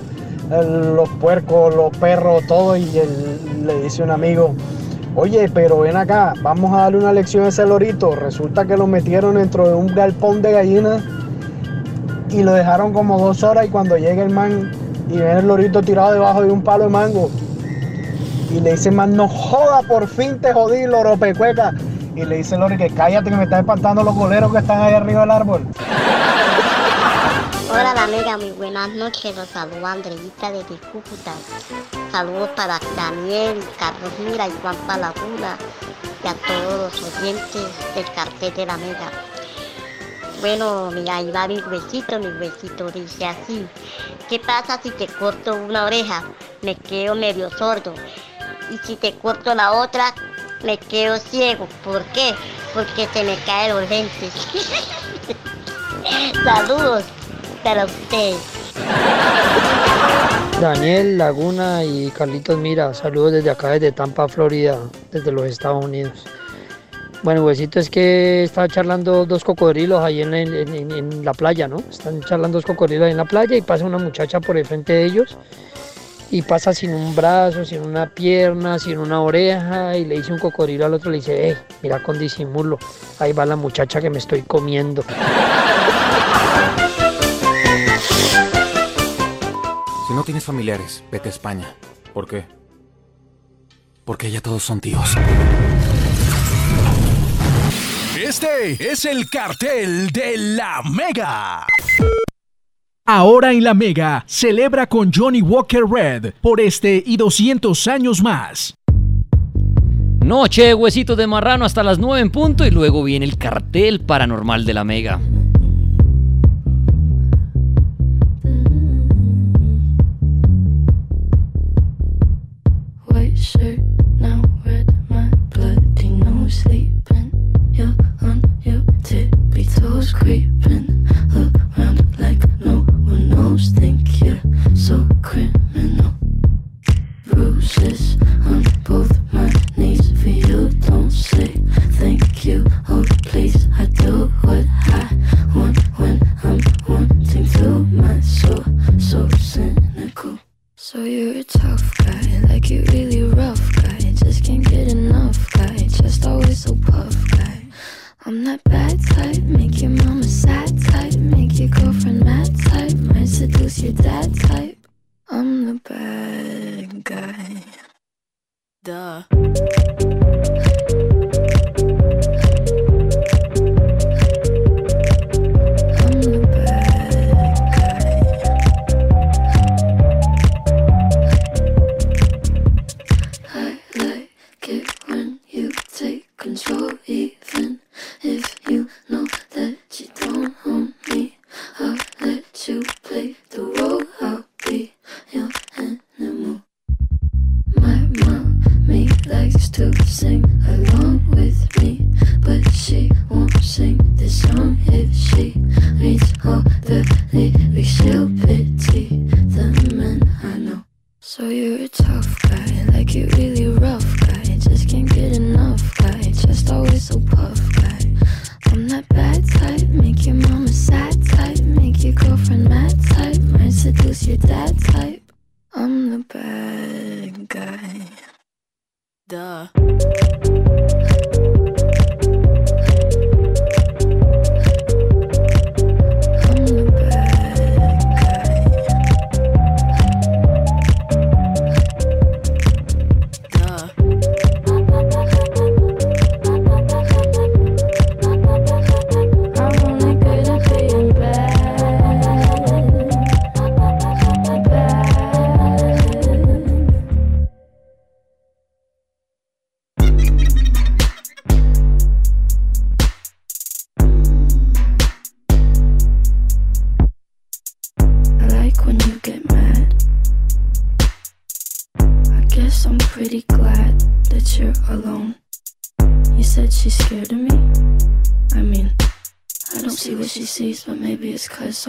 Speaker 28: los puercos, los perros, todo, y él le dice un amigo, oye, pero ven acá, vamos a darle una lección a ese lorito. Resulta que lo metieron dentro de un galpón de gallinas y lo dejaron como dos horas y cuando llega el man y ve el lorito tirado debajo de un palo de mango y le dice man no joda por fin te jodí loro pecueca y le dice el loro que cállate que me estás espantando los goleros que están ahí arriba del árbol
Speaker 29: Hola la amiga, muy buenas noches, los saludo Andreita desde Cúcuta. Saludos para Daniel, Carlos Mira y Juan Palaguna y a todos los oyentes del cartel de la Mega. Bueno, mira, ahí va mi huesito, mi huesito dice así. ¿Qué pasa si te corto una oreja? Me quedo medio sordo. Y si te corto la otra, me quedo ciego. ¿Por qué? Porque se me caen los lentes. <laughs> Saludos para ustedes.
Speaker 30: Daniel Laguna y Carlitos Mira, saludos desde acá, desde Tampa, Florida, desde los Estados Unidos. Bueno, huesito es que estaba charlando dos cocodrilos ahí en, la playa, ¿no? Están charlando dos cocodrilos ahí en la playa y pasa una muchacha por el frente de ellos y pasa sin un brazo, sin una pierna, sin una oreja y le dice un cocodrilo al otro, le dice, hey, mira con disimulo, ahí va la muchacha que me estoy comiendo.
Speaker 31: Si no tienes familiares, vete a España. ¿Por qué? Porque ya todos son tíos.
Speaker 1: Este es el cartel de la Mega. Ahora en la Mega, celebra con Johnny Walker Red por este y 200 años más.
Speaker 3: Noche huesitos de marrano hasta las 9 en punto y luego viene el cartel paranormal de la Mega.
Speaker 32: White shirt,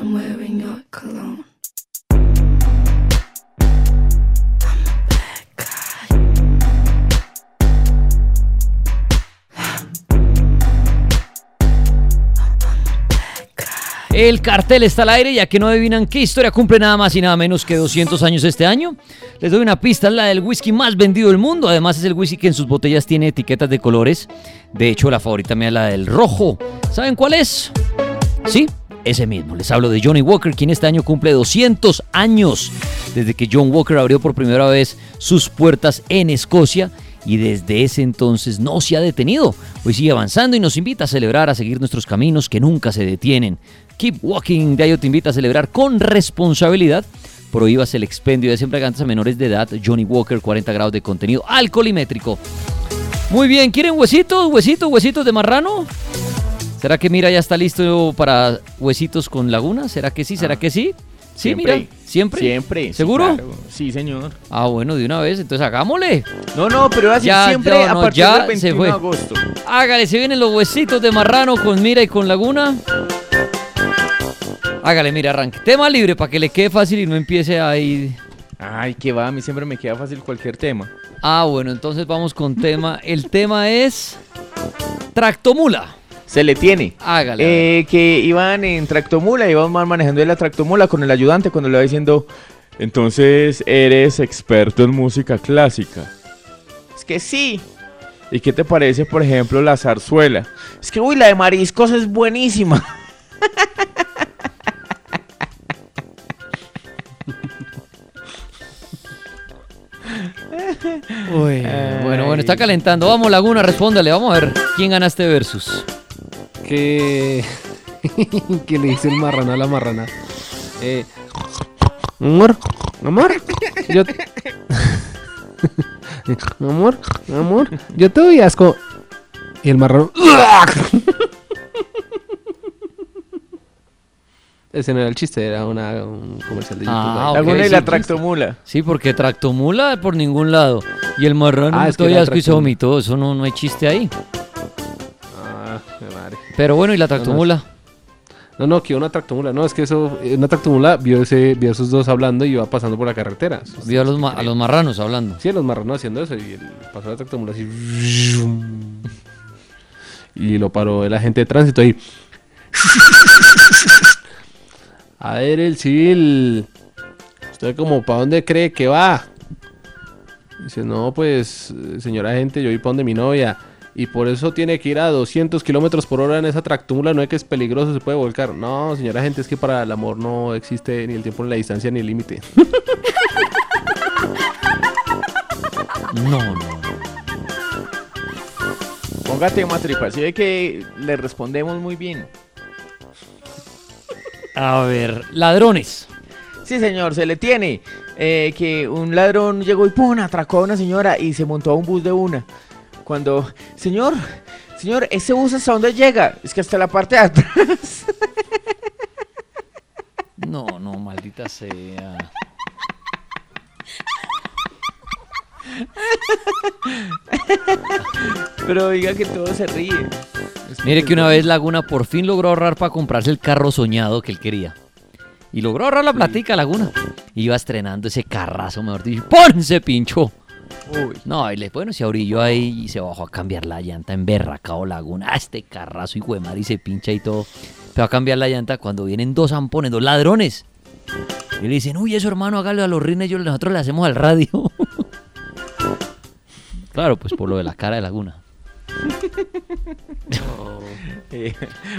Speaker 32: I'm wearing your cologne.
Speaker 3: El cartel está al aire, ya que no adivinan qué historia cumple nada más y nada menos que 200 años este año. Les doy una pista, es la del whisky más vendido del mundo. Además es el whisky que en sus botellas tiene etiquetas de colores. De hecho, la favorita mía es la del rojo. ¿Saben cuál es? Sí, ese mismo. Les hablo de Johnny Walker, quien este año cumple 200 años desde que John Walker abrió por primera vez sus puertas en Escocia y desde ese entonces no se ha detenido. Hoy sigue avanzando y nos invita a celebrar, a seguir nuestros caminos que nunca se detienen. Keep Walking, Diario te invita a celebrar con responsabilidad. Prohíbas el expendio de embriagantes a menores de edad. Johnny Walker, 40 grados de contenido alcoholimétrico. Muy bien, ¿quieren huesitos, huesitos, huesitos de marrano? ¿Será que Mira ya está listo para huesitos con Laguna? ¿Será que sí? ¿Será que sí? Sí,
Speaker 4: Siempre.
Speaker 3: mira. ¿Siempre?
Speaker 4: Siempre.
Speaker 3: ¿Seguro?
Speaker 4: claro. Sí, señor.
Speaker 3: Ah, bueno, de una vez, entonces hagámosle.
Speaker 4: No, no, pero así
Speaker 3: Ya,
Speaker 4: siempre
Speaker 3: ya,
Speaker 4: a partir
Speaker 3: ya
Speaker 4: del 21
Speaker 3: se fue.
Speaker 4: de agosto.
Speaker 3: Hágale, se vienen los huesitos de marrano con Mira y con Laguna. Hágale, mira, arranque. Tema libre para que le quede fácil y no empiece ahí.
Speaker 4: Ay, que va, a mí siempre me queda fácil cualquier tema.
Speaker 3: Ah, bueno, entonces vamos con tema. El tema es. Tractomula.
Speaker 4: Se le tiene.
Speaker 3: Hágale.
Speaker 4: Eh, que iban en tractomula, iban manejando la tractomula con el ayudante cuando le va diciendo, entonces eres experto en música clásica. Es que sí. ¿Y qué te parece, por ejemplo, la zarzuela? Es que, uy, la de mariscos es buenísima.
Speaker 3: Uy, <laughs> bueno, bueno, está calentando. Vamos, Laguna, respóndale. Vamos a ver quién gana este versus.
Speaker 5: Que. <laughs> que le dice el marrano a la marrana. Eh, amor, amor, yo. <laughs> amor, amor, yo te doy asco. Y el marrano. <laughs> Ese no era el chiste, era una, un comercial de YouTube.
Speaker 3: Ah, ok,
Speaker 4: Laguna y la tractomula.
Speaker 3: Sí, porque tractomula por ningún lado. Y el marrano
Speaker 5: Ah, es que
Speaker 3: asco y se vomitó. Eso no, no hay chiste ahí. Pero bueno, ¿y la tractomula?
Speaker 5: No, no, que una tractomula. No, es que eso, eh, una tractomula vio, ese, vio a esos dos hablando y iba pasando por la carretera.
Speaker 3: Vio a los, ma- a los marranos hablando.
Speaker 5: Sí, a los marranos haciendo eso y pasó la tractomula así. Y lo paró el agente de tránsito ahí. A ver, el civil. ¿Usted como para dónde cree que va? Dice, no, pues, señora agente, yo voy para donde mi novia. Y por eso tiene que ir a 200 kilómetros por hora en esa tractomula. No es que es peligroso, se puede volcar. No, señora agente, es que para el amor no existe ni el tiempo, ni la distancia, ni el límite. <laughs>
Speaker 3: No, no.
Speaker 4: Ponga tema, tripa. Si ve que le respondemos muy bien.
Speaker 3: A ver, ladrones.
Speaker 4: Sí, señor, se le tiene. Eh, que un ladrón llegó y ¡pum! atracó a una señora y se montó a un bus de una. Cuando, señor, señor, ¿ese bus hasta dónde llega? Es que hasta la parte de atrás. <laughs>
Speaker 3: No, no, maldita sea.
Speaker 4: Pero diga que todo se ríe.
Speaker 3: Mire que una vez Laguna por fin logró ahorrar para comprarse el carro soñado que él quería. Y logró ahorrar la platica, Laguna. Iba estrenando ese carrazo, mejor dicho. ¡Pon! Se pinchó. No, y le, bueno, se abrilló ahí y se bajó a cambiar la llanta en Berracao Laguna. Ah, este carrazo, hijo de madre, y se pincha y todo. Pero a cambiar la llanta cuando vienen dos zampones, dos ladrones. Y le dicen, uy, eso hermano, hágalo a los rines, yo, nosotros le hacemos al radio. <laughs> claro, pues por lo de la cara de Laguna. <laughs>
Speaker 4: Eh,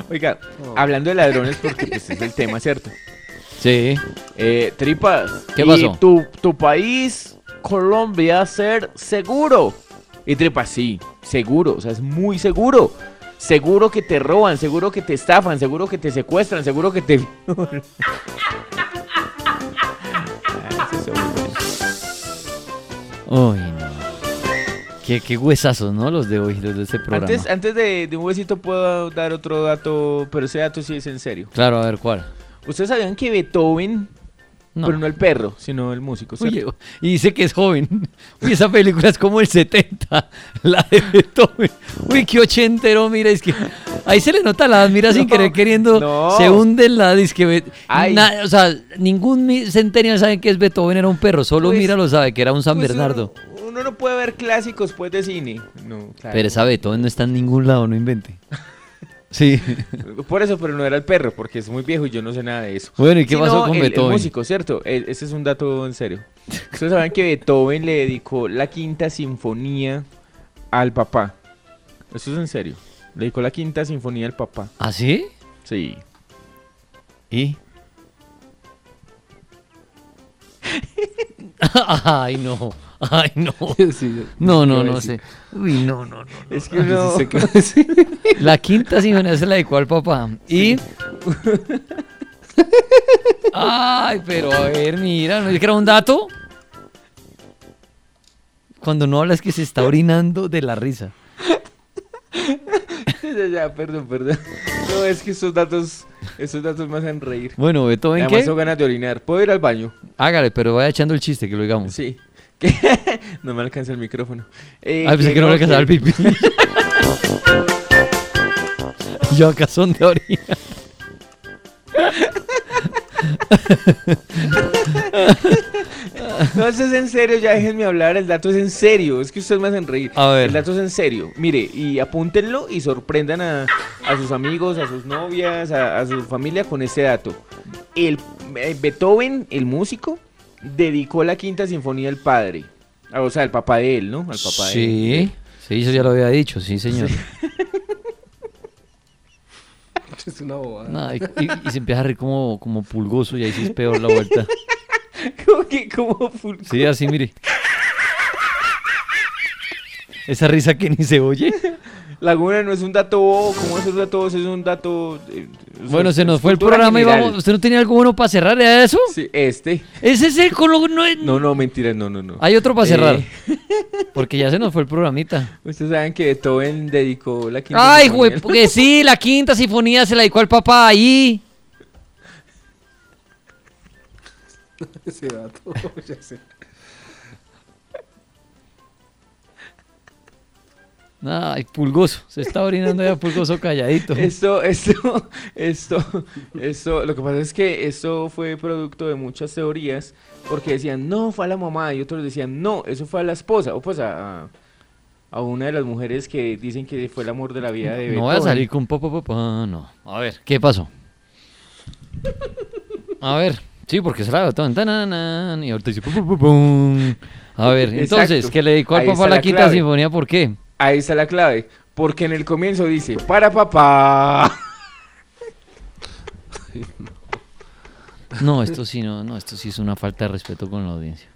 Speaker 4: oiga, hablando de ladrones, porque pues es el tema, ¿cierto?
Speaker 3: Sí.
Speaker 4: Eh, tripas.
Speaker 3: ¿Qué
Speaker 4: ¿y
Speaker 3: pasó?
Speaker 4: Tu, tu país, Colombia, ser seguro. Y tripas, sí, seguro, o sea, es muy seguro. Seguro que te roban, seguro que te estafan, seguro que te secuestran, seguro que te...
Speaker 3: Uy, <laughs> no. Qué, qué huesazos, ¿no? Los de hoy, los de este programa.
Speaker 4: Antes, antes de, de un huesito puedo dar otro dato, pero ese dato sí es en serio.
Speaker 3: Claro, a ver cuál.
Speaker 4: ¿Ustedes sabían que Beethoven,
Speaker 3: No.
Speaker 4: pero no el perro, sino el músico,
Speaker 3: y dice que es joven. <laughs> Uy, esa película es como el 70, <laughs> la de Beethoven. Uy, qué ochentero, mira, es que ahí se le nota la mira, sin <laughs>
Speaker 4: No,
Speaker 3: querer queriendo,
Speaker 4: no.
Speaker 3: se hunde en la disque. Na- o sea, ningún centennial sabe que es Beethoven, era un perro, solo
Speaker 4: Pues-
Speaker 3: mira lo sabe, que era un San
Speaker 4: Pues
Speaker 3: Bernardo.
Speaker 4: Uno, uno no puede ver clásicos pues de cine. No, claro.
Speaker 3: Pero esa Beethoven no está en ningún lado, no invente. Sí.
Speaker 4: Por eso, pero no era el perro, porque es muy viejo y yo no sé nada de eso.
Speaker 3: Bueno, ¿y qué pasó con
Speaker 4: el-
Speaker 3: Beethoven?
Speaker 4: El músico, ¿cierto? E- Ese es un dato en serio. Ustedes saben que Beethoven le dedicó la quinta sinfonía al papá. Eso es en serio. Le dedicó la quinta sinfonía al papá.
Speaker 3: ¿Ah, sí?
Speaker 4: Sí.
Speaker 3: ¿Y? <laughs> Ay, no. Ay, no. <laughs>
Speaker 5: Sí,
Speaker 3: No, no, no sé. Uy, no, no, no.
Speaker 4: Es que no.
Speaker 5: Se quedó así. <laughs>
Speaker 3: La quinta sinfonía se la dedicó al papá. Y. <laughs> Ay, pero a ver, mira, ¿no es que era un dato? Cuando no hablas que se está orinando de la risa.
Speaker 4: ya, ya, perdón, perdón. No, es que estos datos, estos datos me hacen reír.
Speaker 3: Bueno, Beethoven,
Speaker 4: Además
Speaker 3: ¿qué?
Speaker 4: tengo ganas de orinar. ¿Puedo ir al baño?
Speaker 3: Hágale, pero vaya echando el chiste, que lo digamos.
Speaker 4: Sí. <laughs> No me alcanza el micrófono. Eh,
Speaker 3: Ah, pensé que no le alcanzaba el pipí. <laughs> Yo acá son de orina. <laughs>
Speaker 4: No, eso es en serio, ya déjenme hablar, el dato es en serio, es que ustedes me hacen reír.
Speaker 3: A ver.
Speaker 4: El dato es en serio, mire, y apúntenlo y sorprendan a, a sus amigos, a sus novias, a, a su familia con este dato. El eh, Beethoven, el músico, dedicó la quinta sinfonía al padre, Ah, o sea, al papá de él, ¿no? Al papá de
Speaker 3: Sí, sí, eso ya lo había dicho, sí, señor. <laughs>
Speaker 5: Es una bobada.
Speaker 3: No, y, y- y se empieza a reír como, como pulgoso y ahí sí es peor la vuelta. <laughs>
Speaker 4: ¿Cómo que como full?
Speaker 3: Sí, así, mire. Esa risa que ni se oye.
Speaker 4: Laguna no es un dato bobo, ¿cómo es un dato bobo? Es un dato... eh,
Speaker 3: Bueno, se nos fue el programa y vamos. ¿Usted no tenía algo bueno para cerrar ¿Era eso?
Speaker 4: Sí, este.
Speaker 3: ¿Ese es el con lo- no es-
Speaker 4: No, no, mentira, no, no, no.
Speaker 3: Hay otro para
Speaker 4: Eh,
Speaker 3: cerrar. Porque ya se nos fue el programita.
Speaker 4: Ustedes saben que Beethoven dedicó la quinta
Speaker 3: Ay, güey, porque sí, la quinta sinfonía se la dedicó al papá ahí. <laughs>
Speaker 5: Ese dato, <laughs> ya sé.
Speaker 3: Ay, pulgoso. Se está orinando ya pulgoso calladito. <laughs>
Speaker 4: Esto, esto, esto, esto, lo que pasa es que esto fue producto de muchas teorías, porque decían, no, fue a la mamá, y otros decían, no, eso fue a la esposa, o pues a, a- una de las mujeres que dicen que fue el amor de la vida de
Speaker 3: No voy a
Speaker 4: Beethoven.
Speaker 3: salir con papá, papá, no. A ver, ¿qué pasó? A ver, sí, porque se la Beethoven, y ahorita dice pum, pum, pum. A ver, entonces, que le dedicó al papá la
Speaker 4: la
Speaker 3: quinta sinfonía, ¿por qué?
Speaker 4: Ahí está la clave, porque en el comienzo dice, para papá. <laughs>
Speaker 3: No, esto sí, no, no, esto sí es una falta de respeto con la audiencia.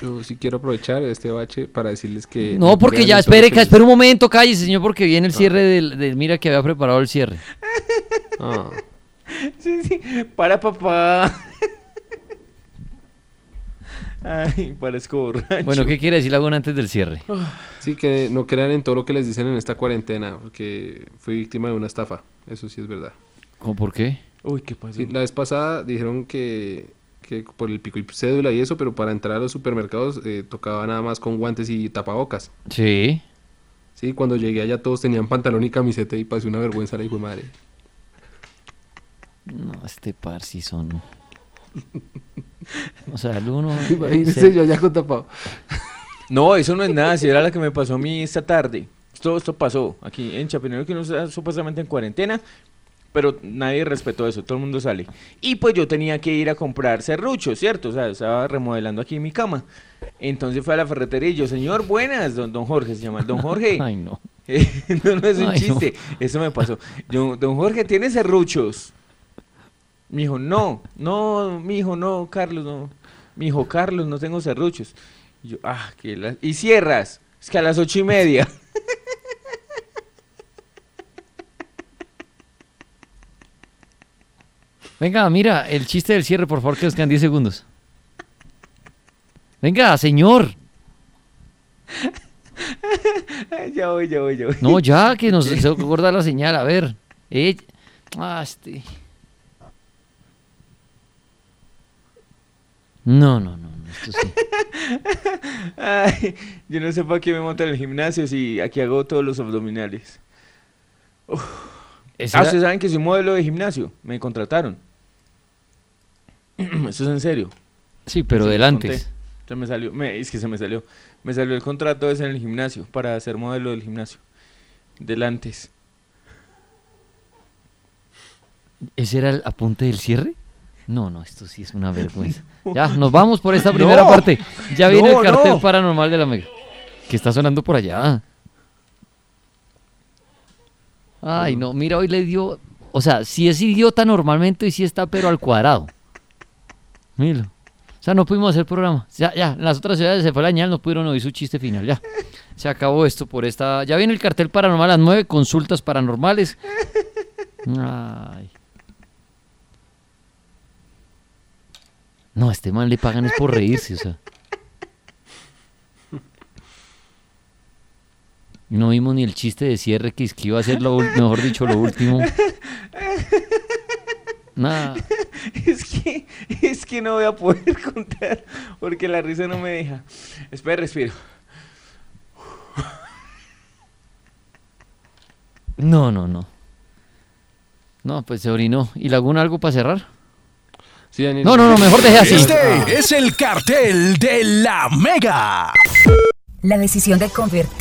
Speaker 5: Yo sí quiero aprovechar este bache para decirles que...
Speaker 3: No, porque ya, espere,
Speaker 5: que
Speaker 3: espere un momento, cállese, señor, porque viene el cierre del, del- mira que había preparado el cierre.
Speaker 5: Ah.
Speaker 4: Sí, sí, para papá. Ay, parezco borracho.
Speaker 3: Bueno, ¿qué quiere decir Laguna antes del cierre?
Speaker 5: Sí, que no crean en todo lo que les dicen en esta cuarentena, porque fui víctima de una estafa. Eso sí es verdad.
Speaker 3: ¿Cómo por qué?
Speaker 4: Uy, ¿qué pasó?
Speaker 5: Sí, la vez pasada dijeron que, que por el pico y cédula y eso, pero para entrar a los supermercados eh, tocaba nada más con guantes y tapabocas.
Speaker 3: Sí.
Speaker 5: Sí, cuando llegué allá todos tenían pantalón y camiseta y pasé una vergüenza la hijo de madre.
Speaker 3: No, este par sí son. O sea, el uno.
Speaker 5: Imagínese
Speaker 3: se-
Speaker 5: yo allá con tapado.
Speaker 4: No, eso no es nada, si era la que me pasó a mí esta tarde. Todo esto pasó aquí en Chapinero, que uno está supuestamente en cuarentena, pero nadie respetó eso, todo el mundo sale. Y pues yo tenía que ir a comprar serruchos, ¿cierto? O sea, estaba remodelando aquí mi cama. Entonces fue a la ferretería y yo, señor, buenas, don, don Jorge se llama, don Jorge. <laughs>
Speaker 3: Ay, no. <laughs>
Speaker 4: no, no es un
Speaker 3: Ay, no.
Speaker 4: chiste, eso me pasó. Yo, don Jorge, ¿tiene serruchos? Me dijo, no, no, mi hijo, no, Carlos, no. Mi hijo, Carlos, no tengo serruchos. Y yo, ah, que la... Y cierras, es que a las ocho y media. <laughs>
Speaker 3: Venga, mira, el chiste del cierre, por favor, que nos quedan 10 segundos. Venga, señor. <laughs>
Speaker 4: Ya voy, ya voy, ya voy.
Speaker 3: No, ya, que nos <laughs> se acorda la señal. A ver. Eh, ah, este. No, no, no, esto sí. <laughs>
Speaker 4: Ay, yo no sé para qué me monto en el gimnasio si aquí hago todos los abdominales. Uf. Ah, ustedes saben que soy modelo de gimnasio, me contrataron. <clears throat> Eso es en serio.
Speaker 3: Sí, pero
Speaker 4: Sí,
Speaker 3: del
Speaker 4: les
Speaker 3: antes.
Speaker 4: conté. Se me salió, me- es que se me salió. Me salió el contrato ese en el gimnasio para ser modelo del gimnasio. Del antes.
Speaker 3: ¿Ese era el apunte del cierre? No, no, esto sí es una vergüenza. <laughs> Ya, nos vamos por esta primera
Speaker 4: No,
Speaker 3: parte. Ya viene
Speaker 4: no,
Speaker 3: el cartel
Speaker 4: no.
Speaker 3: paranormal de la Mega. Que está sonando por allá. Ay, no, mira, hoy le dio. O sea, si es idiota normalmente, hoy sí está, pero al cuadrado. Míralo. O sea, no pudimos hacer programa. Ya, ya, en las otras ciudades se fue la señal, no pudieron oír su chiste final. Ya. Se acabó esto por esta. Ya viene el cartel paranormal a las nueve consultas paranormales. <laughs> Ay. No, a este man le pagan es por reírse, o sea. No vimos ni el chiste de cierre que, es que iba a ser lo, mejor dicho, lo último. Nada.
Speaker 4: Es que, es que no voy a poder contar porque la risa no me deja. Espera, respiro.
Speaker 3: No, no, no. No, pues se orinó. ¿Y Laguna algo para cerrar? No, no, no, mejor deje así.
Speaker 1: Este es el cartel de la Mega.
Speaker 33: La decisión de convertir